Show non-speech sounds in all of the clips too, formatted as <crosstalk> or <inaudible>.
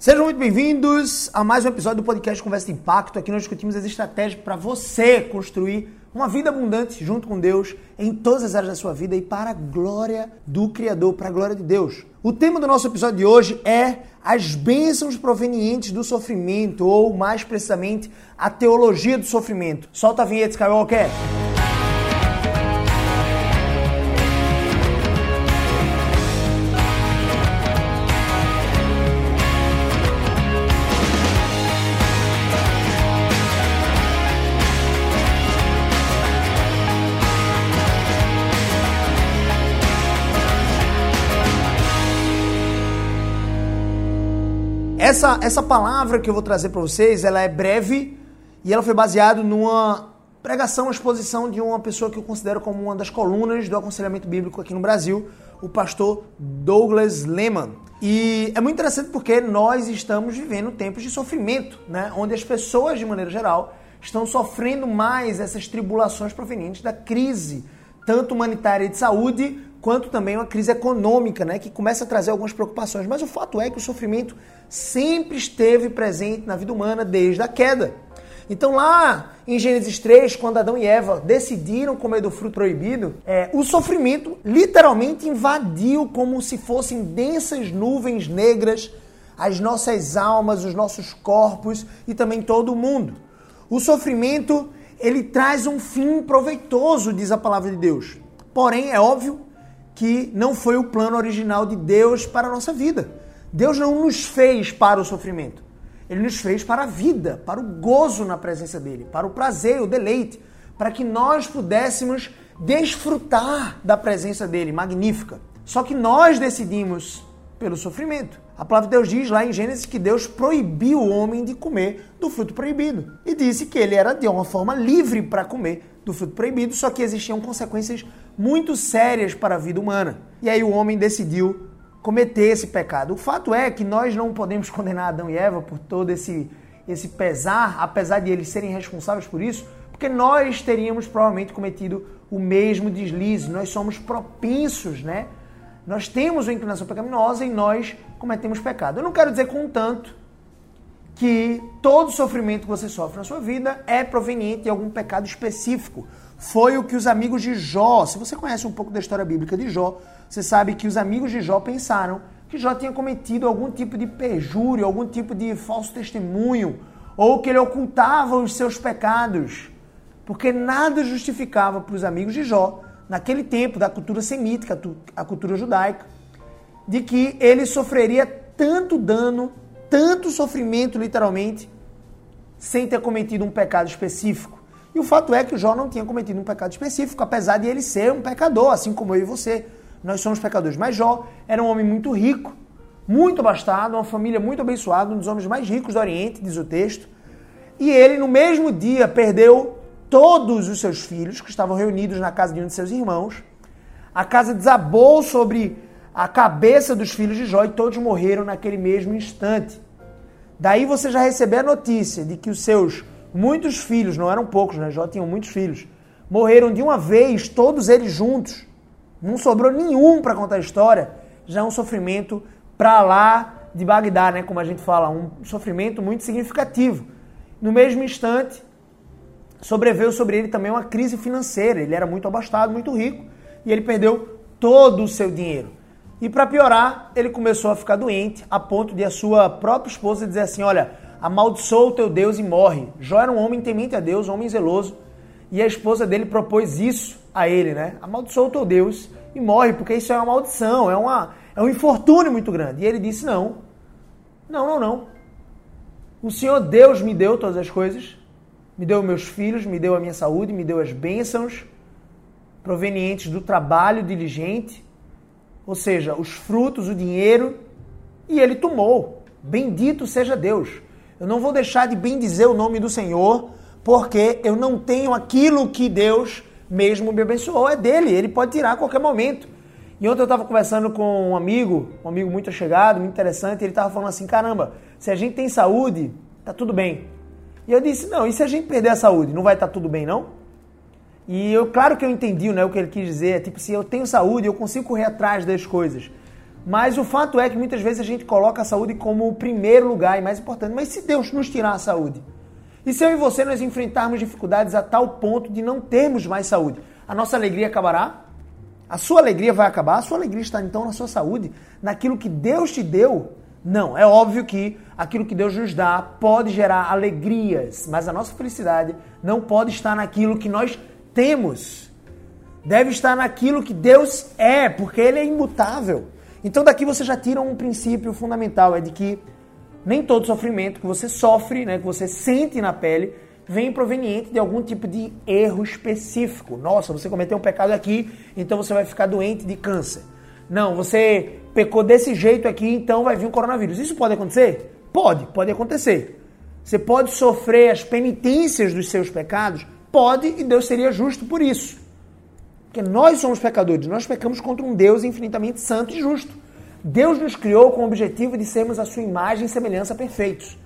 Sejam muito bem-vindos a mais um episódio do podcast Conversa de Impacto. Aqui nós discutimos as estratégias para você construir uma vida abundante junto com Deus em todas as áreas da sua vida e para a glória do Criador, para a glória de Deus. O tema do nosso episódio de hoje é as bênçãos provenientes do sofrimento, ou mais precisamente, a teologia do sofrimento. Solta a vinheta, Skywalker! Essa, essa palavra que eu vou trazer para vocês, ela é breve e ela foi baseada numa pregação, uma exposição de uma pessoa que eu considero como uma das colunas do aconselhamento bíblico aqui no Brasil, o pastor Douglas Lehman. E é muito interessante porque nós estamos vivendo tempos de sofrimento, né? onde as pessoas, de maneira geral, estão sofrendo mais essas tribulações provenientes da crise, tanto humanitária e de saúde, quanto também uma crise econômica, né, que começa a trazer algumas preocupações. Mas o fato é que o sofrimento sempre esteve presente na vida humana desde a queda. Então lá em Gênesis 3, quando Adão e Eva decidiram comer do fruto proibido, é, o sofrimento literalmente invadiu como se fossem densas nuvens negras as nossas almas, os nossos corpos e também todo o mundo. O sofrimento, ele traz um fim proveitoso, diz a palavra de Deus. Porém, é óbvio que não foi o plano original de Deus para a nossa vida. Deus não nos fez para o sofrimento. Ele nos fez para a vida, para o gozo na presença dele, para o prazer, o deleite, para que nós pudéssemos desfrutar da presença dele, magnífica. Só que nós decidimos pelo sofrimento. A palavra de Deus diz lá em Gênesis que Deus proibiu o homem de comer do fruto proibido e disse que ele era de uma forma livre para comer do fruto proibido, só que existiam consequências muito sérias para a vida humana. E aí o homem decidiu cometer esse pecado. O fato é que nós não podemos <laughs> condenar Adão e Eva por todo esse, esse pesar, apesar de eles serem responsáveis por isso, porque nós teríamos provavelmente cometido o mesmo deslize. Nós somos propensos, né? Nós temos uma inclinação pecaminosa e nós cometemos pecado. Eu não quero dizer, contanto, que todo sofrimento que você sofre na sua vida é proveniente de algum pecado específico. Foi o que os amigos de Jó, se você conhece um pouco da história bíblica de Jó, você sabe que os amigos de Jó pensaram que Jó tinha cometido algum tipo de perjúrio, algum tipo de falso testemunho, ou que ele ocultava os seus pecados, porque nada justificava para os amigos de Jó, naquele tempo da cultura semítica, a cultura judaica, de que ele sofreria tanto dano tanto sofrimento, literalmente, sem ter cometido um pecado específico. E o fato é que Jó não tinha cometido um pecado específico, apesar de ele ser um pecador, assim como eu e você. Nós somos pecadores. Mas Jó era um homem muito rico, muito abastado, uma família muito abençoada, um dos homens mais ricos do Oriente, diz o texto. E ele, no mesmo dia, perdeu todos os seus filhos, que estavam reunidos na casa de um de seus irmãos. A casa desabou sobre a cabeça dos filhos de Jó e todos morreram naquele mesmo instante. Daí você já recebeu a notícia de que os seus muitos filhos, não eram poucos, né? Jó tinha muitos filhos, morreram de uma vez, todos eles juntos. Não sobrou nenhum para contar a história. Já é um sofrimento para lá de Bagdá, né? Como a gente fala, um sofrimento muito significativo. No mesmo instante, sobreveio sobre ele também uma crise financeira. Ele era muito abastado, muito rico, e ele perdeu todo o seu dinheiro. E para piorar, ele começou a ficar doente, a ponto de a sua própria esposa dizer assim: Olha, amaldiçoa o teu Deus e morre. Jó era um homem temente a Deus, um homem zeloso. E a esposa dele propôs isso a ele, né? Amaldiçoa o teu Deus e morre, porque isso é uma maldição, é, uma, é um infortúnio muito grande. E ele disse: Não, não, não, não. O Senhor Deus me deu todas as coisas, me deu meus filhos, me deu a minha saúde, me deu as bênçãos provenientes do trabalho diligente ou seja, os frutos, o dinheiro, e ele tomou. Bendito seja Deus. Eu não vou deixar de bendizer o nome do Senhor, porque eu não tenho aquilo que Deus mesmo me abençoou. É dele, ele pode tirar a qualquer momento. E ontem eu estava conversando com um amigo, um amigo muito chegado, muito interessante, ele estava falando assim: caramba, se a gente tem saúde, tá tudo bem. E eu disse: não, e se a gente perder a saúde, não vai estar tá tudo bem, não? E eu, claro que eu entendi né, o que ele quis dizer, é tipo, se eu tenho saúde, eu consigo correr atrás das coisas. Mas o fato é que muitas vezes a gente coloca a saúde como o primeiro lugar e mais importante. Mas se Deus nos tirar a saúde? E se eu e você nós enfrentarmos dificuldades a tal ponto de não termos mais saúde? A nossa alegria acabará? A sua alegria vai acabar? A sua alegria está então na sua saúde, naquilo que Deus te deu? Não, é óbvio que aquilo que Deus nos dá pode gerar alegrias, mas a nossa felicidade não pode estar naquilo que nós temos. Deve estar naquilo que Deus é, porque Ele é imutável. Então daqui você já tira um princípio fundamental, é de que nem todo sofrimento que você sofre, né, que você sente na pele, vem proveniente de algum tipo de erro específico. Nossa, você cometeu um pecado aqui, então você vai ficar doente de câncer. Não, você pecou desse jeito aqui, então vai vir um coronavírus. Isso pode acontecer? Pode, pode acontecer. Você pode sofrer as penitências dos seus pecados? Pode, e Deus seria justo por isso. Porque nós somos pecadores, nós pecamos contra um Deus infinitamente santo e justo. Deus nos criou com o objetivo de sermos a sua imagem e semelhança perfeitos.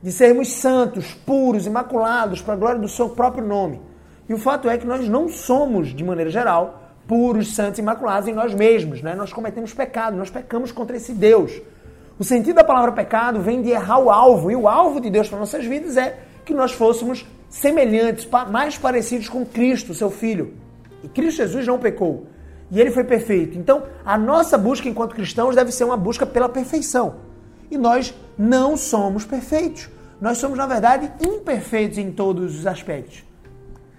De sermos santos, puros, imaculados, para a glória do seu próprio nome. E o fato é que nós não somos, de maneira geral, puros, santos, imaculados em nós mesmos. Né? Nós cometemos pecado, nós pecamos contra esse Deus. O sentido da palavra pecado vem de errar o alvo. E o alvo de Deus para nossas vidas é que nós fôssemos semelhantes, mais parecidos com Cristo, seu Filho. E Cristo Jesus não pecou. E ele foi perfeito. Então, a nossa busca enquanto cristãos deve ser uma busca pela perfeição. E nós não somos perfeitos. Nós somos, na verdade, imperfeitos em todos os aspectos.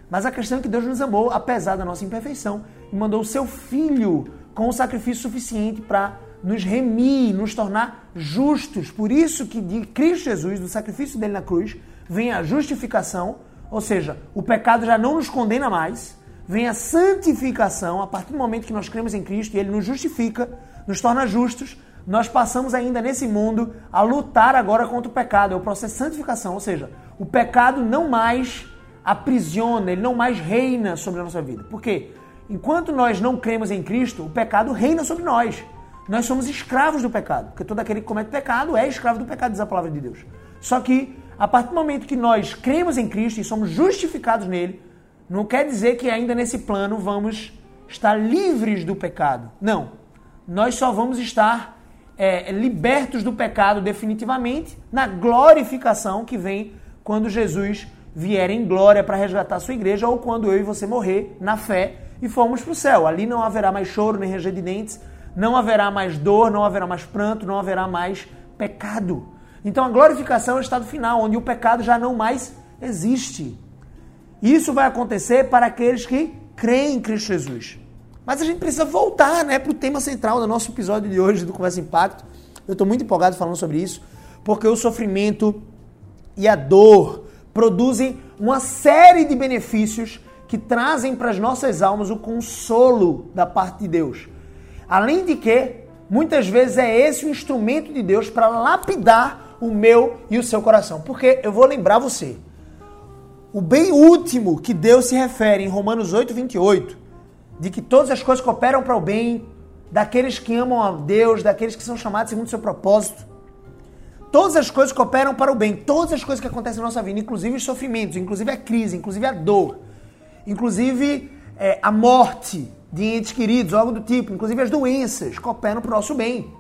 Mas a questão é que Deus nos amou, apesar da nossa imperfeição, e mandou o seu Filho com um sacrifício suficiente para nos remir, nos tornar justos. Por isso que de Cristo Jesus, do sacrifício dele na cruz, vem a justificação, ou seja, o pecado já não nos condena mais, vem a santificação, a partir do momento que nós cremos em Cristo e Ele nos justifica, nos torna justos, nós passamos ainda nesse mundo a lutar agora contra o pecado. É o processo de santificação, ou seja, o pecado não mais aprisiona, ele não mais reina sobre a nossa vida. Por quê? Enquanto nós não cremos em Cristo, o pecado reina sobre nós. Nós somos escravos do pecado, porque todo aquele que comete pecado é escravo do pecado, diz a palavra de Deus. Só que, a partir do momento que nós cremos em Cristo e somos justificados nele, não quer dizer que ainda nesse plano vamos estar livres do pecado. Não. Nós só vamos estar é, libertos do pecado definitivamente na glorificação que vem quando Jesus vier em glória para resgatar sua igreja ou quando eu e você morrer na fé e formos para o céu. Ali não haverá mais choro nem ranger de dentes, não haverá mais dor, não haverá mais pranto, não haverá mais pecado. Então a glorificação é o estado final, onde o pecado já não mais existe. Isso vai acontecer para aqueles que creem em Cristo Jesus. Mas a gente precisa voltar né, para o tema central do nosso episódio de hoje do Conversa Impacto. Eu estou muito empolgado falando sobre isso, porque o sofrimento e a dor produzem uma série de benefícios que trazem para as nossas almas o consolo da parte de Deus. Além de que, muitas vezes é esse o instrumento de Deus para lapidar o meu e o seu coração. Porque eu vou lembrar você, o bem último que Deus se refere em Romanos 8, 28, de que todas as coisas cooperam para o bem daqueles que amam a Deus, daqueles que são chamados segundo o seu propósito. Todas as coisas cooperam para o bem, todas as coisas que acontecem na nossa vida, inclusive os sofrimentos, inclusive a crise, inclusive a dor, inclusive é, a morte de entes queridos, algo do tipo, inclusive as doenças, cooperam para o nosso bem.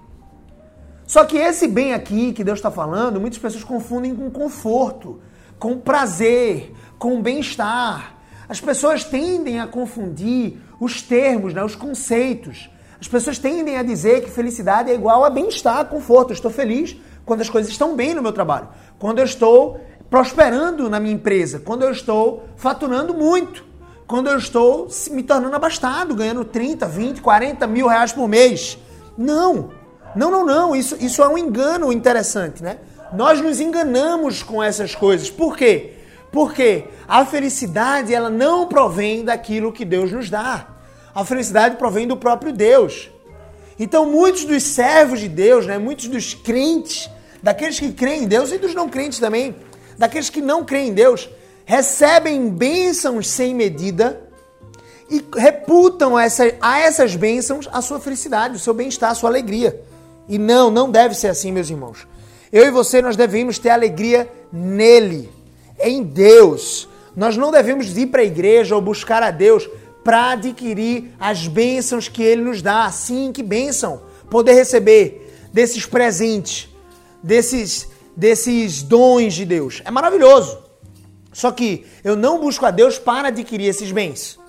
Só que esse bem aqui que Deus está falando, muitas pessoas confundem com conforto, com prazer, com bem-estar. As pessoas tendem a confundir os termos, né, os conceitos. As pessoas tendem a dizer que felicidade é igual a bem-estar, conforto. Eu estou feliz quando as coisas estão bem no meu trabalho, quando eu estou prosperando na minha empresa, quando eu estou faturando muito, quando eu estou me tornando abastado, ganhando 30, 20, 40 mil reais por mês. Não, não, não, não. Isso, isso é um engano interessante, né? Nós nos enganamos com essas coisas. Por quê? Porque a felicidade ela não provém daquilo que Deus nos dá. A felicidade provém do próprio Deus. Então, muitos dos servos de Deus, né, muitos dos crentes, daqueles que creem em Deus e dos não crentes também, daqueles que não creem em Deus, recebem bênçãos sem medida e reputam essa, a essas bênçãos a sua felicidade, o seu bem-estar, a sua alegria. E não, não deve ser assim, meus irmãos. Eu e você, nós devemos ter alegria nele, em Deus. Nós não devemos ir para a igreja ou buscar a Deus para adquirir as bênçãos que ele nos dá. Sim, que bênção. poder receber desses presentes, desses, desses dons de Deus. É maravilhoso. Só que eu não busco a Deus para adquirir esses bens.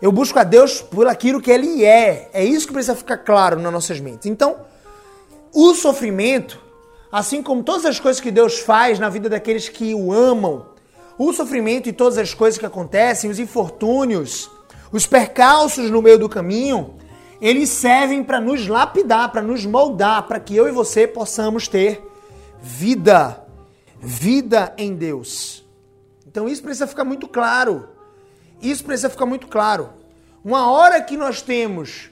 Eu busco a Deus por aquilo que Ele é. É isso que precisa ficar claro nas nossas mentes. Então, o sofrimento, assim como todas as coisas que Deus faz na vida daqueles que o amam, o sofrimento e todas as coisas que acontecem, os infortúnios, os percalços no meio do caminho, eles servem para nos lapidar, para nos moldar, para que eu e você possamos ter vida, vida em Deus. Então isso precisa ficar muito claro. Isso precisa ficar muito claro. Uma hora que nós temos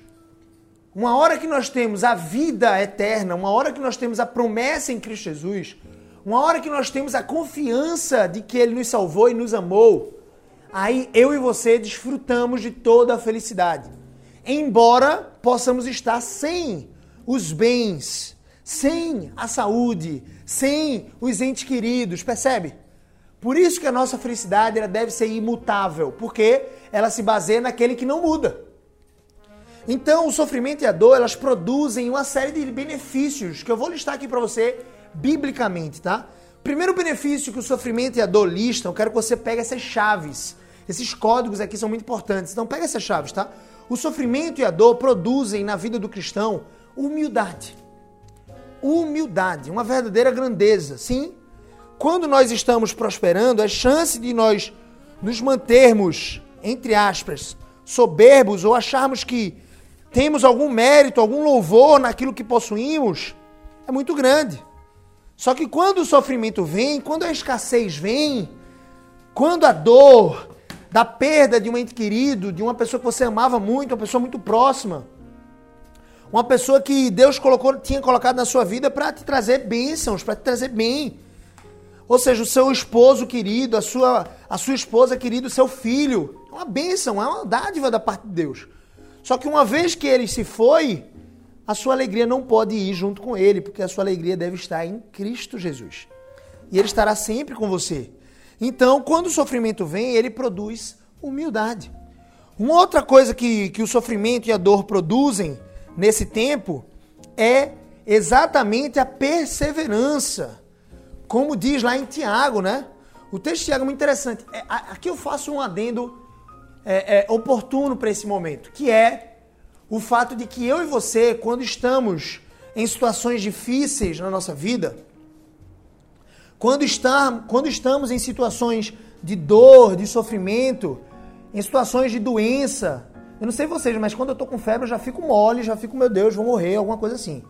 uma hora que nós temos a vida eterna, uma hora que nós temos a promessa em Cristo Jesus, uma hora que nós temos a confiança de que Ele nos salvou e nos amou, aí eu e você desfrutamos de toda a felicidade. Embora possamos estar sem os bens, sem a saúde, sem os entes queridos, percebe? Por isso que a nossa felicidade ela deve ser imutável, porque ela se baseia naquele que não muda. Então, o sofrimento e a dor, elas produzem uma série de benefícios que eu vou listar aqui para você biblicamente, tá? Primeiro benefício que o sofrimento e a dor listam, eu quero que você pegue essas chaves. Esses códigos aqui são muito importantes. Então, pega essas chaves, tá? O sofrimento e a dor produzem na vida do cristão humildade. Humildade, uma verdadeira grandeza, sim? Quando nós estamos prosperando, a chance de nós nos mantermos, entre aspas, soberbos ou acharmos que temos algum mérito, algum louvor naquilo que possuímos, é muito grande. Só que quando o sofrimento vem, quando a escassez vem, quando a dor da perda de um ente querido, de uma pessoa que você amava muito, uma pessoa muito próxima, uma pessoa que Deus colocou, tinha colocado na sua vida para te trazer bênçãos, para te trazer bem. Ou seja, o seu esposo querido, a sua, a sua esposa querida, o seu filho. É uma bênção, é uma dádiva da parte de Deus. Só que uma vez que ele se foi, a sua alegria não pode ir junto com ele, porque a sua alegria deve estar em Cristo Jesus. E ele estará sempre com você. Então, quando o sofrimento vem, ele produz humildade. Uma outra coisa que, que o sofrimento e a dor produzem nesse tempo é exatamente a perseverança. Como diz lá em Tiago, né? O texto de Tiago é muito interessante. É, aqui eu faço um adendo é, é, oportuno para esse momento, que é o fato de que eu e você, quando estamos em situações difíceis na nossa vida, quando, está, quando estamos em situações de dor, de sofrimento, em situações de doença, eu não sei vocês, mas quando eu tô com febre eu já fico mole, já fico, meu Deus, vou morrer, alguma coisa assim.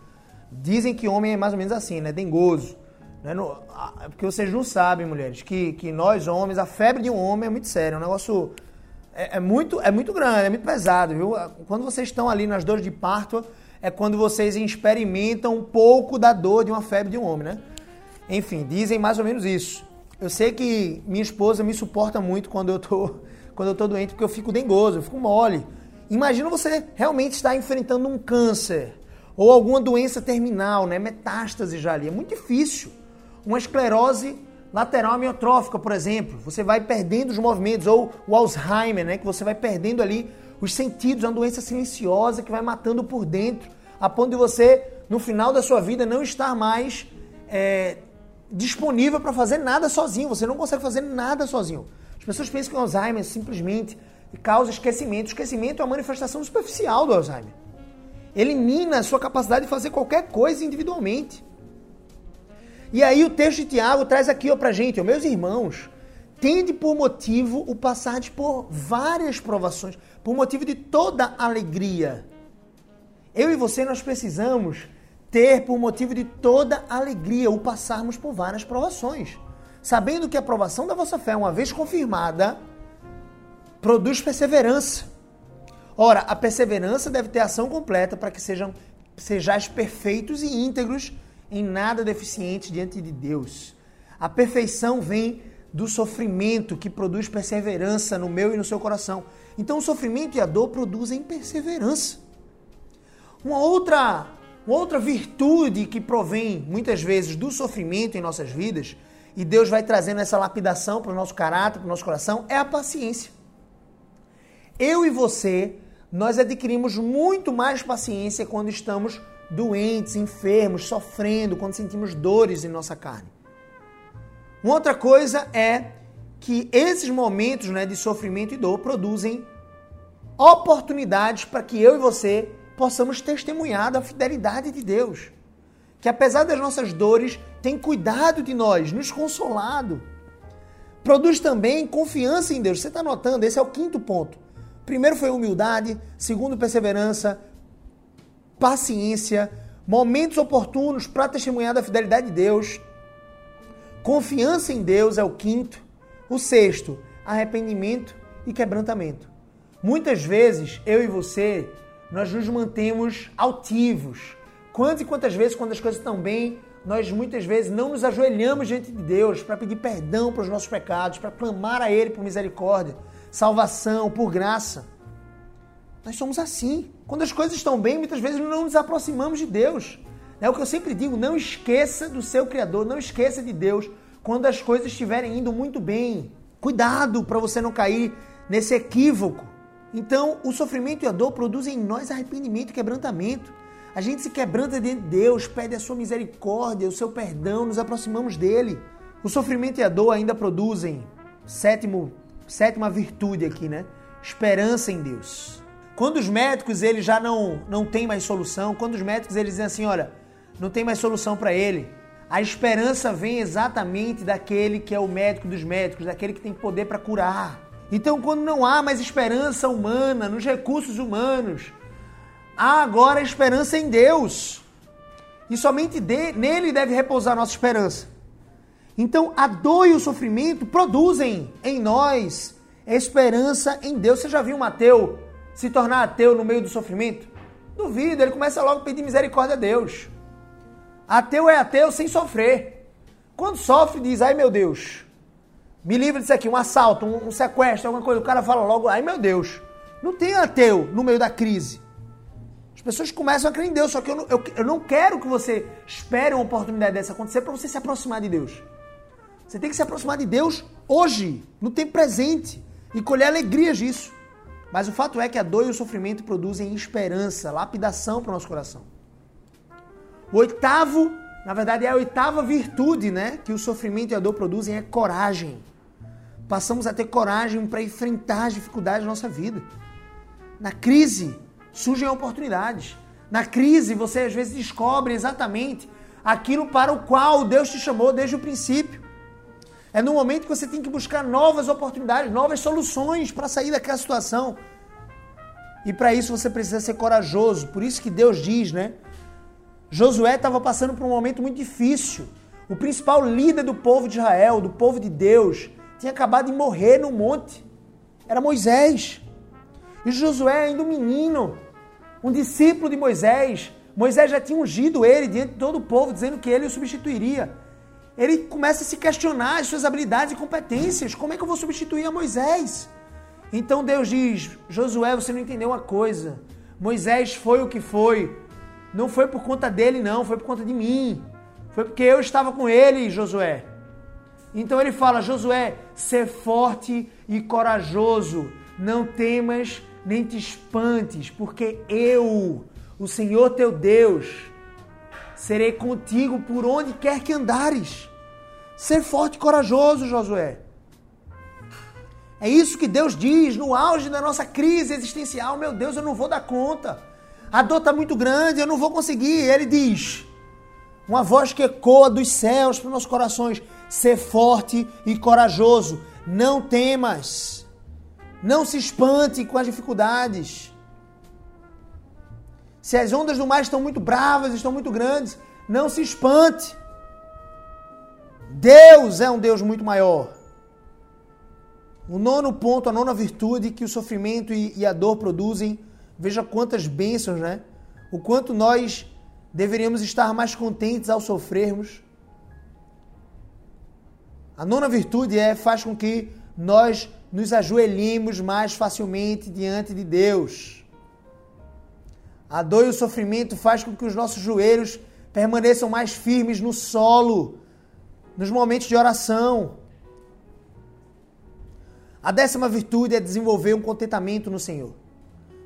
Dizem que homem é mais ou menos assim, né? Dengoso. Né? No, porque vocês não sabem, mulheres, que, que nós homens, a febre de um homem é muito séria, é um negócio é, é, muito, é muito grande, é muito pesado, viu? Quando vocês estão ali nas dores de parto, é quando vocês experimentam um pouco da dor de uma febre de um homem, né? Enfim, dizem mais ou menos isso. Eu sei que minha esposa me suporta muito quando eu tô, <laughs> quando eu tô doente, porque eu fico dengoso, eu fico mole. Imagina você realmente estar enfrentando um câncer ou alguma doença terminal, né? Metástase já ali. É muito difícil. Uma esclerose lateral amiotrófica, por exemplo, você vai perdendo os movimentos, ou o Alzheimer, né, que você vai perdendo ali os sentidos, é uma doença silenciosa que vai matando por dentro, a ponto de você, no final da sua vida, não estar mais é, disponível para fazer nada sozinho, você não consegue fazer nada sozinho. As pessoas pensam que o Alzheimer simplesmente causa esquecimento. O esquecimento é uma manifestação superficial do Alzheimer. Elimina a sua capacidade de fazer qualquer coisa individualmente. E aí o texto de Tiago traz aqui ó, pra gente, ó, meus irmãos, tende por motivo o passar por várias provações, por motivo de toda alegria. Eu e você nós precisamos ter por motivo de toda alegria o passarmos por várias provações, sabendo que a provação da vossa fé, uma vez confirmada, produz perseverança. Ora, a perseverança deve ter ação completa para que sejam sejais perfeitos e íntegros em nada deficiente diante de Deus. A perfeição vem do sofrimento que produz perseverança no meu e no seu coração. Então o sofrimento e a dor produzem perseverança. Uma outra, uma outra virtude que provém muitas vezes do sofrimento em nossas vidas, e Deus vai trazendo essa lapidação para o nosso caráter, para o nosso coração, é a paciência. Eu e você, nós adquirimos muito mais paciência quando estamos doentes, enfermos, sofrendo, quando sentimos dores em nossa carne. Uma outra coisa é que esses momentos né, de sofrimento e dor produzem oportunidades para que eu e você possamos testemunhar da fidelidade de Deus. Que apesar das nossas dores, tem cuidado de nós, nos consolado. Produz também confiança em Deus. Você está notando? Esse é o quinto ponto. Primeiro foi humildade, segundo, perseverança, paciência, momentos oportunos para testemunhar da fidelidade de Deus. Confiança em Deus é o quinto. O sexto, arrependimento e quebrantamento. Muitas vezes, eu e você, nós nos mantemos altivos. Quantas e quantas vezes, quando as coisas estão bem, nós muitas vezes não nos ajoelhamos diante de Deus para pedir perdão para os nossos pecados, para clamar a Ele por misericórdia, salvação, por graça. Nós somos assim. Quando as coisas estão bem, muitas vezes não nos aproximamos de Deus. É o que eu sempre digo: não esqueça do seu Criador, não esqueça de Deus quando as coisas estiverem indo muito bem. Cuidado para você não cair nesse equívoco. Então, o sofrimento e a dor produzem em nós arrependimento e quebrantamento. A gente se quebranta diante de Deus, pede a sua misericórdia, o seu perdão, nos aproximamos dele. O sofrimento e a dor ainda produzem sétimo, sétima virtude aqui, né? Esperança em Deus. Quando os médicos eles já não não têm mais solução, quando os médicos eles dizem assim, olha, não tem mais solução para ele, a esperança vem exatamente daquele que é o médico dos médicos, daquele que tem poder para curar. Então, quando não há mais esperança humana nos recursos humanos, há agora esperança em Deus. E somente de, nele deve repousar a nossa esperança. Então, a dor e o sofrimento produzem em nós esperança em Deus. Você já viu ateu se tornar ateu no meio do sofrimento? Duvido, ele começa logo a pedir misericórdia a Deus. Ateu é ateu sem sofrer. Quando sofre, diz: ai meu Deus, me livre disso aqui, um assalto, um, um sequestro, alguma coisa. O cara fala logo: ai meu Deus. Não tem ateu no meio da crise pessoas começam a crer em Deus, só que eu não, eu, eu não quero que você espere uma oportunidade dessa acontecer para você se aproximar de Deus. Você tem que se aproximar de Deus hoje, no tempo presente, e colher alegrias disso. Mas o fato é que a dor e o sofrimento produzem esperança, lapidação para o nosso coração. O oitavo, na verdade, é a oitava virtude né, que o sofrimento e a dor produzem é coragem. Passamos a ter coragem para enfrentar as dificuldades da nossa vida. Na crise, surgem oportunidades. Na crise, você às vezes descobre exatamente aquilo para o qual Deus te chamou desde o princípio. É no momento que você tem que buscar novas oportunidades, novas soluções para sair daquela situação. E para isso você precisa ser corajoso. Por isso que Deus diz, né? Josué estava passando por um momento muito difícil. O principal líder do povo de Israel, do povo de Deus, tinha acabado de morrer no monte. Era Moisés. E Josué ainda um menino um discípulo de Moisés. Moisés já tinha ungido ele diante de todo o povo, dizendo que ele o substituiria. Ele começa a se questionar as suas habilidades e competências. Como é que eu vou substituir a Moisés? Então Deus diz: Josué, você não entendeu uma coisa. Moisés foi o que foi. Não foi por conta dele, não, foi por conta de mim. Foi porque eu estava com ele, Josué. Então ele fala: Josué, ser forte e corajoso. Não temas nem te espantes, porque eu, o Senhor teu Deus, serei contigo por onde quer que andares. Ser forte e corajoso, Josué. É isso que Deus diz no auge da nossa crise existencial. Meu Deus, eu não vou dar conta. A dor está muito grande, eu não vou conseguir. Ele diz, uma voz que ecoa dos céus para os nossos corações: ser forte e corajoso. Não temas. Não se espante com as dificuldades. Se as ondas do mar estão muito bravas, estão muito grandes, não se espante. Deus é um Deus muito maior. O nono ponto, a nona virtude que o sofrimento e a dor produzem, veja quantas bênçãos, né? O quanto nós deveríamos estar mais contentes ao sofrermos. A nona virtude é faz com que nós nos ajoelhemos mais facilmente diante de Deus. A dor e o sofrimento faz com que os nossos joelhos permaneçam mais firmes no solo, nos momentos de oração. A décima virtude é desenvolver um contentamento no Senhor.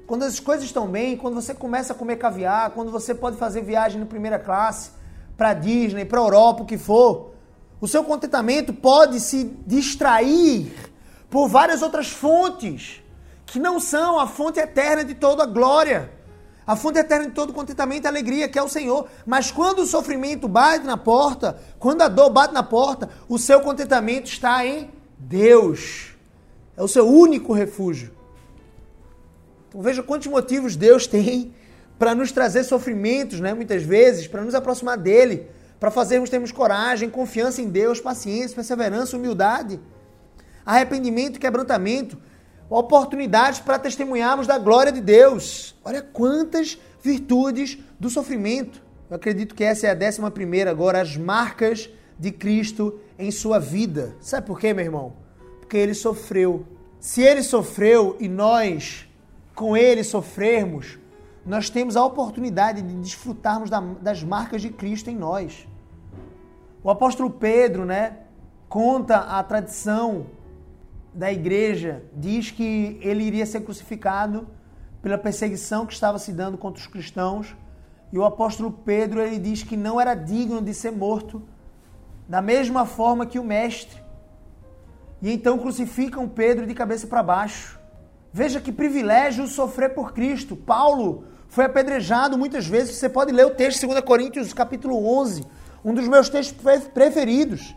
quando as coisas estão bem, quando você começa a comer caviar, quando você pode fazer viagem na primeira classe para Disney, para Europa, o que for, o seu contentamento pode se distrair por várias outras fontes que não são a fonte eterna de toda a glória. A fonte eterna de todo contentamento e alegria, que é o Senhor. Mas quando o sofrimento bate na porta, quando a dor bate na porta, o seu contentamento está em Deus. É o seu único refúgio. Então veja quantos motivos Deus tem para nos trazer sofrimentos, né? Muitas vezes, para nos aproximar dele, para fazermos termos coragem, confiança em Deus, paciência, perseverança, humildade, arrependimento quebrantamento oportunidades para testemunharmos da glória de Deus. Olha quantas virtudes do sofrimento. Eu acredito que essa é a décima primeira agora, as marcas de Cristo em sua vida. Sabe por quê, meu irmão? Porque ele sofreu. Se ele sofreu e nós com ele sofrermos, nós temos a oportunidade de desfrutarmos das marcas de Cristo em nós. O apóstolo Pedro, né, conta a tradição da igreja diz que ele iria ser crucificado pela perseguição que estava se dando contra os cristãos. E o apóstolo Pedro ele diz que não era digno de ser morto da mesma forma que o mestre. E então crucificam Pedro de cabeça para baixo. Veja que privilégio sofrer por Cristo. Paulo foi apedrejado muitas vezes. Você pode ler o texto 2 Coríntios, capítulo 11, um dos meus textos preferidos.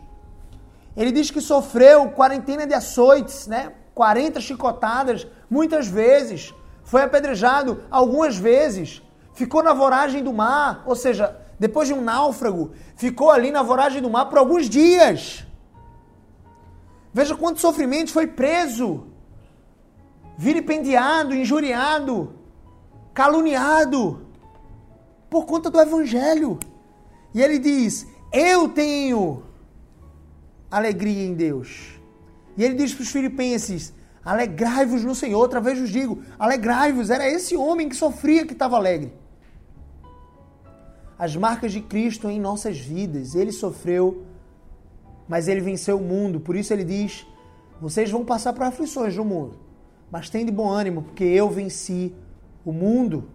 Ele diz que sofreu quarentena de açoites, né? 40 chicotadas, muitas vezes. Foi apedrejado algumas vezes. Ficou na voragem do mar, ou seja, depois de um náufrago, ficou ali na voragem do mar por alguns dias. Veja quantos sofrimentos foi preso, vilipendiado, injuriado, caluniado por conta do evangelho. E ele diz: Eu tenho alegria em Deus. E ele diz para os filipenses: alegrai-vos no Senhor. Outra vez vos digo: alegrai-vos. Era esse homem que sofria que estava alegre. As marcas de Cristo em nossas vidas. Ele sofreu, mas ele venceu o mundo. Por isso ele diz: vocês vão passar por aflições no mundo, mas tem de bom ânimo, porque eu venci o mundo.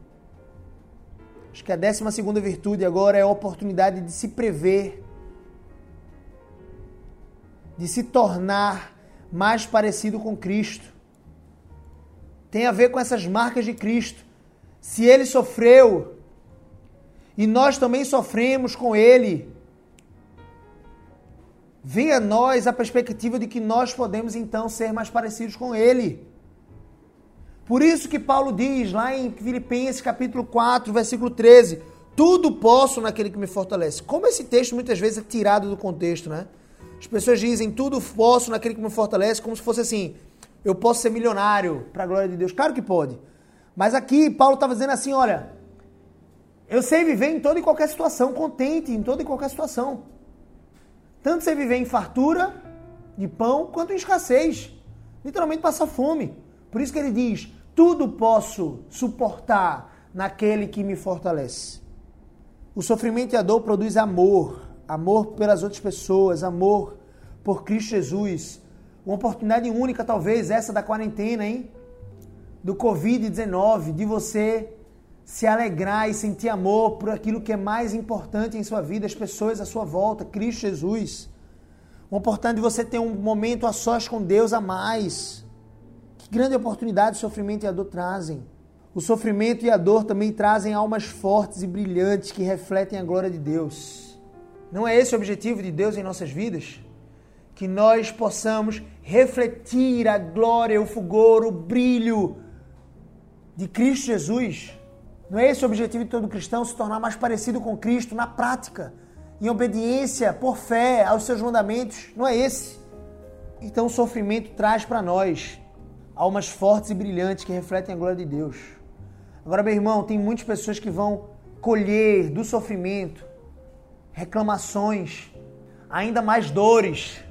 Acho que a décima segunda virtude agora é a oportunidade de se prever de se tornar mais parecido com Cristo. Tem a ver com essas marcas de Cristo. Se ele sofreu e nós também sofremos com ele, vem a nós a perspectiva de que nós podemos então ser mais parecidos com ele. Por isso que Paulo diz lá em Filipenses capítulo 4, versículo 13, tudo posso naquele que me fortalece. Como esse texto muitas vezes é tirado do contexto, né? As pessoas dizem tudo posso naquele que me fortalece, como se fosse assim: eu posso ser milionário para a glória de Deus. Claro que pode. Mas aqui Paulo estava dizendo assim: olha, eu sei viver em toda e qualquer situação, contente em toda e qualquer situação. Tanto sei viver em fartura de pão, quanto em escassez. Literalmente passar fome. Por isso que ele diz: tudo posso suportar naquele que me fortalece. O sofrimento e a dor produz amor amor pelas outras pessoas, amor por Cristo Jesus. Uma oportunidade única, talvez, essa da quarentena, hein? Do Covid-19, de você se alegrar e sentir amor por aquilo que é mais importante em sua vida, as pessoas à sua volta, Cristo Jesus. Uma oportunidade de você ter um momento a sós com Deus a mais. Que grande oportunidade o sofrimento e a dor trazem. O sofrimento e a dor também trazem almas fortes e brilhantes que refletem a glória de Deus. Não é esse o objetivo de Deus em nossas vidas? Que nós possamos refletir a glória, o fulgor, o brilho de Cristo Jesus. Não é esse o objetivo de todo cristão se tornar mais parecido com Cristo na prática, em obediência, por fé aos seus mandamentos? Não é esse. Então o sofrimento traz para nós almas fortes e brilhantes que refletem a glória de Deus. Agora, meu irmão, tem muitas pessoas que vão colher do sofrimento reclamações, ainda mais dores,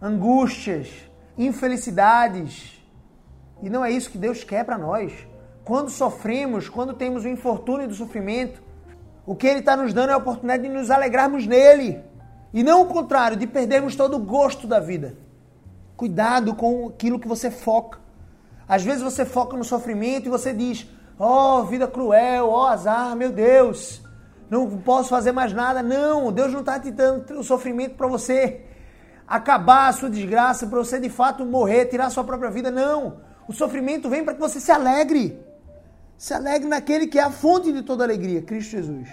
angústias, infelicidades. E não é isso que Deus quer para nós. Quando sofremos, quando temos o infortúnio do sofrimento, o que Ele está nos dando é a oportunidade de nos alegrarmos nele. E não o contrário, de perdermos todo o gosto da vida. Cuidado com aquilo que você foca. Às vezes você foca no sofrimento e você diz: Oh, vida cruel, oh, azar, meu Deus, não posso fazer mais nada. Não, Deus não está te dando o sofrimento para você acabar a sua desgraça, para você de fato morrer, tirar sua própria vida. Não, o sofrimento vem para que você se alegre. Se alegre naquele que é a fonte de toda alegria, Cristo Jesus.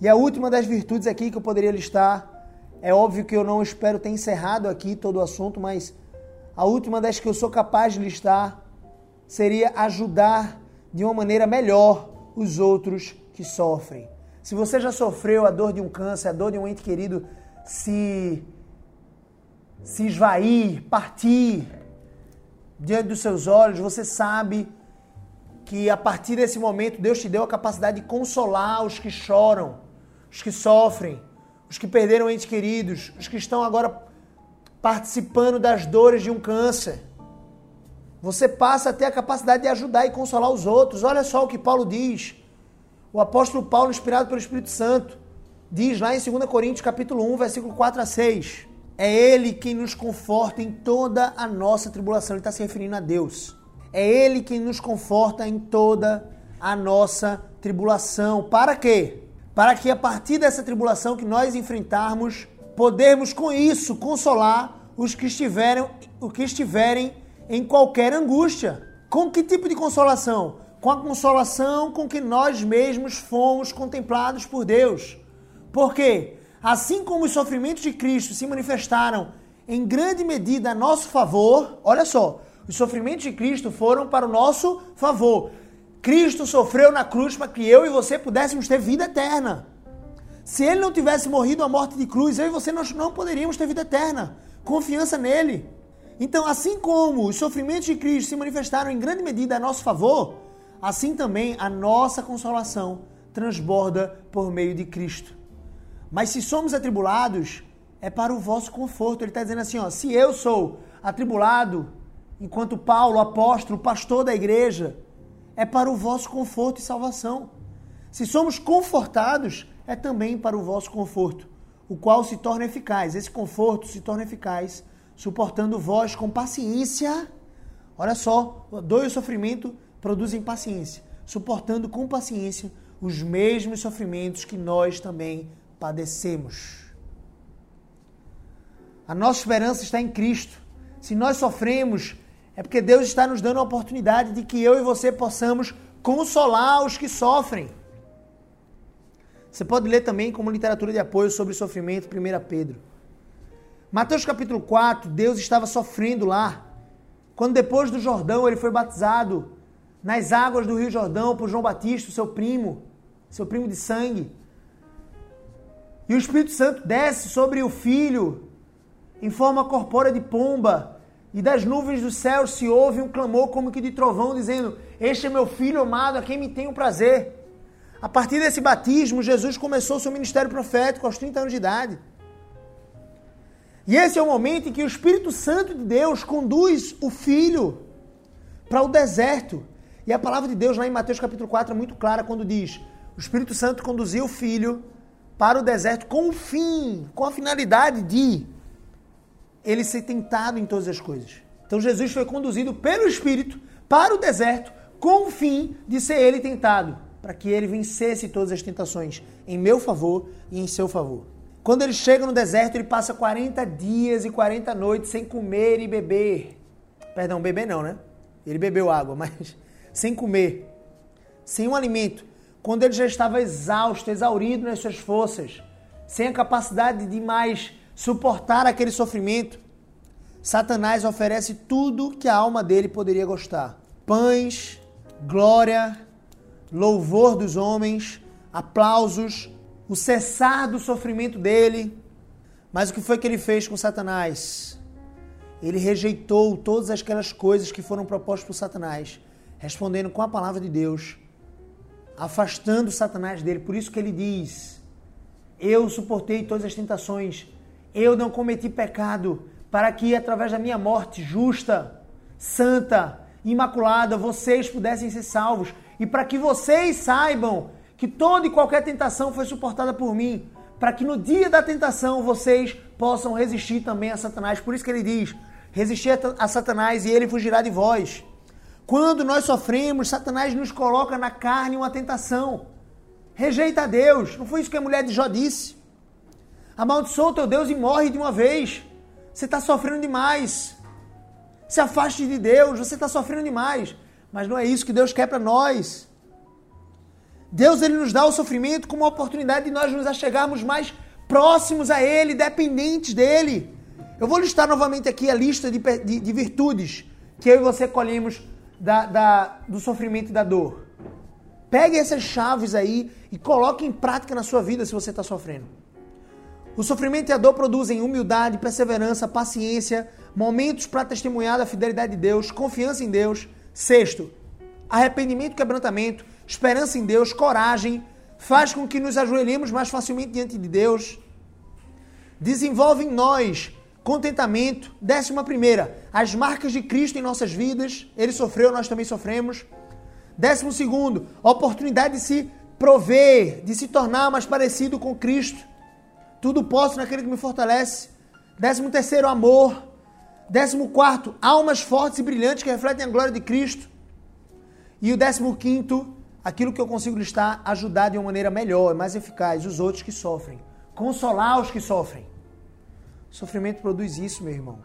E a última das virtudes aqui que eu poderia listar, é óbvio que eu não espero ter encerrado aqui todo o assunto, mas a última das que eu sou capaz de listar seria ajudar de uma maneira melhor os outros que sofrem. Se você já sofreu a dor de um câncer, a dor de um ente querido se se esvair, partir diante dos seus olhos, você sabe que a partir desse momento Deus te deu a capacidade de consolar os que choram, os que sofrem, os que perderam entes queridos, os que estão agora participando das dores de um câncer. Você passa a ter a capacidade de ajudar e consolar os outros. Olha só o que Paulo diz. O apóstolo Paulo, inspirado pelo Espírito Santo, diz lá em 2 Coríntios capítulo 1, versículo 4 a 6. É Ele quem nos conforta em toda a nossa tribulação. Ele está se referindo a Deus. É Ele quem nos conforta em toda a nossa tribulação. Para quê? para que a partir dessa tribulação que nós enfrentarmos, podermos com isso consolar os que estiverem, o que estiverem em qualquer angústia. Com que tipo de consolação? Com a consolação com que nós mesmos fomos contemplados por Deus. Porque assim como os sofrimentos de Cristo se manifestaram em grande medida a nosso favor, olha só, os sofrimentos de Cristo foram para o nosso favor. Cristo sofreu na cruz para que eu e você pudéssemos ter vida eterna. Se ele não tivesse morrido a morte de cruz, eu e você nós não poderíamos ter vida eterna. Confiança nele. Então, assim como os sofrimentos de Cristo se manifestaram em grande medida a nosso favor, assim também a nossa consolação transborda por meio de Cristo. Mas se somos atribulados, é para o vosso conforto. Ele está dizendo assim: ó, se eu sou atribulado, enquanto Paulo, apóstolo, pastor da igreja, é para o vosso conforto e salvação. Se somos confortados, é também para o vosso conforto, o qual se torna eficaz. Esse conforto se torna eficaz, suportando vós com paciência. Olha só, dor e sofrimento produzem paciência, suportando com paciência os mesmos sofrimentos que nós também padecemos. A nossa esperança está em Cristo. Se nós sofremos, é porque Deus está nos dando a oportunidade de que eu e você possamos consolar os que sofrem. Você pode ler também como literatura de apoio sobre sofrimento, 1 Pedro. Mateus capítulo 4, Deus estava sofrendo lá. Quando depois do Jordão ele foi batizado nas águas do Rio Jordão por João Batista, seu primo, seu primo de sangue. E o Espírito Santo desce sobre o filho em forma corpórea de pomba e das nuvens do céu se ouve um clamor como que de trovão, dizendo: Este é meu filho amado, a quem me tenho prazer. A partir desse batismo, Jesus começou seu ministério profético aos 30 anos de idade. E esse é o momento em que o Espírito Santo de Deus conduz o filho para o deserto. E a palavra de Deus lá em Mateus capítulo 4 é muito clara quando diz: o Espírito Santo conduziu o filho para o deserto com o fim, com a finalidade de ele ser tentado em todas as coisas. Então Jesus foi conduzido pelo Espírito para o deserto com o fim de ser ele tentado, para que ele vencesse todas as tentações em meu favor e em seu favor. Quando ele chega no deserto, ele passa 40 dias e 40 noites sem comer e beber. Perdão, beber não, né? Ele bebeu água, <laughs> mas sem comer, sem um alimento. Quando ele já estava exausto, exaurido nas suas forças, sem a capacidade de mais suportar aquele sofrimento, Satanás oferece tudo que a alma dele poderia gostar: pães, glória, louvor dos homens, aplausos, o cessar do sofrimento dele. Mas o que foi que ele fez com Satanás? Ele rejeitou todas aquelas coisas que foram propostas por Satanás, respondendo com a palavra de Deus, afastando Satanás dele. Por isso que ele diz: Eu suportei todas as tentações eu não cometi pecado, para que através da minha morte justa, santa, imaculada, vocês pudessem ser salvos e para que vocês saibam que toda e qualquer tentação foi suportada por mim, para que no dia da tentação vocês possam resistir também a Satanás. Por isso que ele diz: resistir a Satanás e ele fugirá de vós. Quando nós sofremos, Satanás nos coloca na carne uma tentação. Rejeita a Deus. Não foi isso que a mulher de Jó disse? Amaldiçoa o teu Deus e morre de uma vez. Você está sofrendo demais. Se afaste de Deus, você está sofrendo demais. Mas não é isso que Deus quer para nós. Deus ele nos dá o sofrimento como uma oportunidade de nós nos achegarmos mais próximos a Ele, dependentes dEle. Eu vou listar novamente aqui a lista de, de, de virtudes que eu e você colhemos da, da, do sofrimento e da dor. Pegue essas chaves aí e coloque em prática na sua vida se você está sofrendo. O sofrimento e a dor produzem humildade, perseverança, paciência, momentos para testemunhar da fidelidade de Deus, confiança em Deus. Sexto, arrependimento e quebrantamento, esperança em Deus, coragem, faz com que nos ajoelhemos mais facilmente diante de Deus. Desenvolve em nós contentamento. Décima primeira, as marcas de Cristo em nossas vidas. Ele sofreu, nós também sofremos. Décimo segundo, a oportunidade de se prover, de se tornar mais parecido com Cristo. Tudo posso naquele que me fortalece. Décimo terceiro, amor. Décimo quarto, almas fortes e brilhantes que refletem a glória de Cristo. E o décimo quinto, aquilo que eu consigo listar, ajudar de uma maneira melhor, mais eficaz, os outros que sofrem. Consolar os que sofrem. Sofrimento produz isso, meu irmão.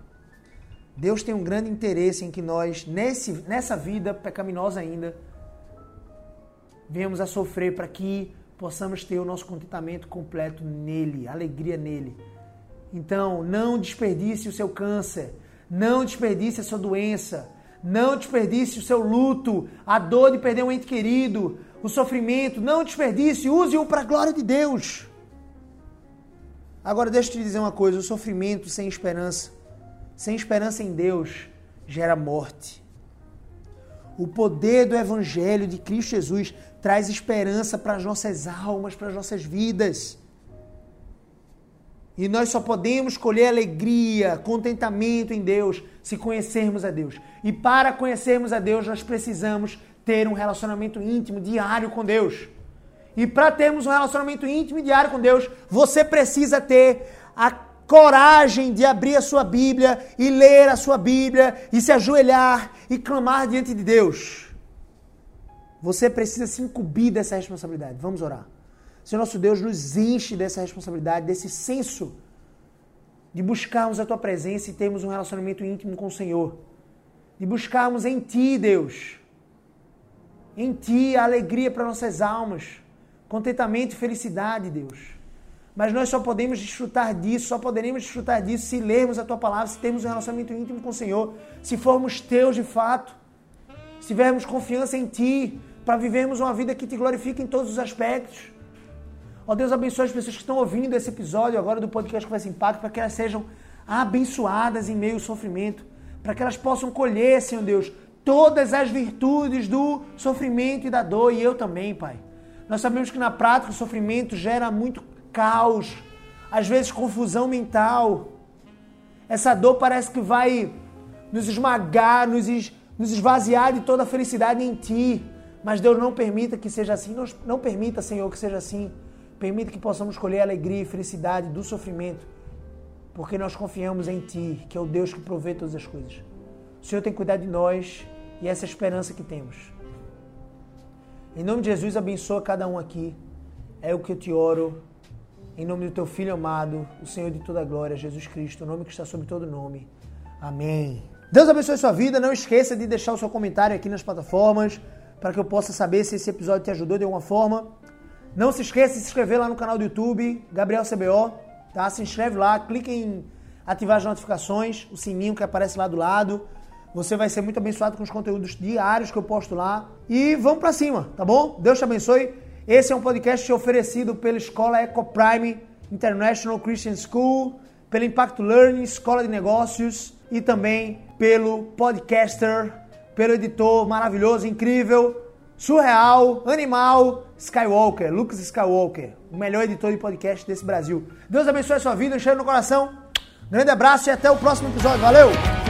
Deus tem um grande interesse em que nós, nesse, nessa vida pecaminosa ainda, venhamos a sofrer para que possamos ter o nosso contentamento completo nele, alegria nele. Então, não desperdice o seu câncer, não desperdice a sua doença, não desperdice o seu luto, a dor de perder um ente querido, o sofrimento. Não desperdice, use-o para a glória de Deus. Agora deixa eu te dizer uma coisa: o sofrimento sem esperança, sem esperança em Deus, gera morte. O poder do Evangelho de Cristo Jesus traz esperança para as nossas almas, para as nossas vidas. E nós só podemos colher alegria, contentamento em Deus se conhecermos a Deus. E para conhecermos a Deus, nós precisamos ter um relacionamento íntimo, diário com Deus. E para termos um relacionamento íntimo e diário com Deus, você precisa ter a coragem de abrir a sua Bíblia e ler a sua Bíblia e se ajoelhar e clamar diante de Deus. Você precisa se incumbir dessa responsabilidade. Vamos orar. Senhor nosso Deus, nos enche dessa responsabilidade, desse senso de buscarmos a tua presença e termos um relacionamento íntimo com o Senhor. De buscarmos em ti, Deus. Em ti a alegria para nossas almas, contentamento e felicidade, Deus. Mas nós só podemos desfrutar disso, só poderemos desfrutar disso se lermos a tua palavra, se termos um relacionamento íntimo com o Senhor, se formos teus de fato, se tivermos confiança em ti, para vivermos uma vida que te glorifique em todos os aspectos. Ó Deus, abençoe as pessoas que estão ouvindo esse episódio agora do podcast faz impacto, para que elas sejam abençoadas em meio ao sofrimento, para que elas possam colher, Senhor Deus, todas as virtudes do sofrimento e da dor, e eu também, Pai. Nós sabemos que na prática o sofrimento gera muito caos, às vezes confusão mental. Essa dor parece que vai nos esmagar, nos, es, nos esvaziar de toda a felicidade em Ti. Mas Deus não permita que seja assim, não, não permita, Senhor, que seja assim. Permita que possamos escolher a alegria e felicidade do sofrimento, porque nós confiamos em Ti, que é o Deus que provê todas as coisas. O Senhor tem cuidado de nós e essa é a esperança que temos. Em nome de Jesus, abençoa cada um aqui. É o que eu te oro. Em nome do teu Filho amado, o Senhor de toda a glória, Jesus Cristo, o nome que está sobre todo nome. Amém. Deus abençoe sua vida. Não esqueça de deixar o seu comentário aqui nas plataformas para que eu possa saber se esse episódio te ajudou de alguma forma. Não se esqueça de se inscrever lá no canal do YouTube, Gabriel CBO, tá? Se inscreve lá, clique em ativar as notificações, o sininho que aparece lá do lado. Você vai ser muito abençoado com os conteúdos diários que eu posto lá. E vamos para cima, tá bom? Deus te abençoe. Esse é um podcast oferecido pela Escola Eco Prime International Christian School, pela Impact Learning, Escola de Negócios e também pelo podcaster, pelo editor maravilhoso, incrível, surreal, animal, Skywalker, Lucas Skywalker, o melhor editor de podcast desse Brasil. Deus abençoe a sua vida, um cheiro no coração. Grande abraço e até o próximo episódio. Valeu!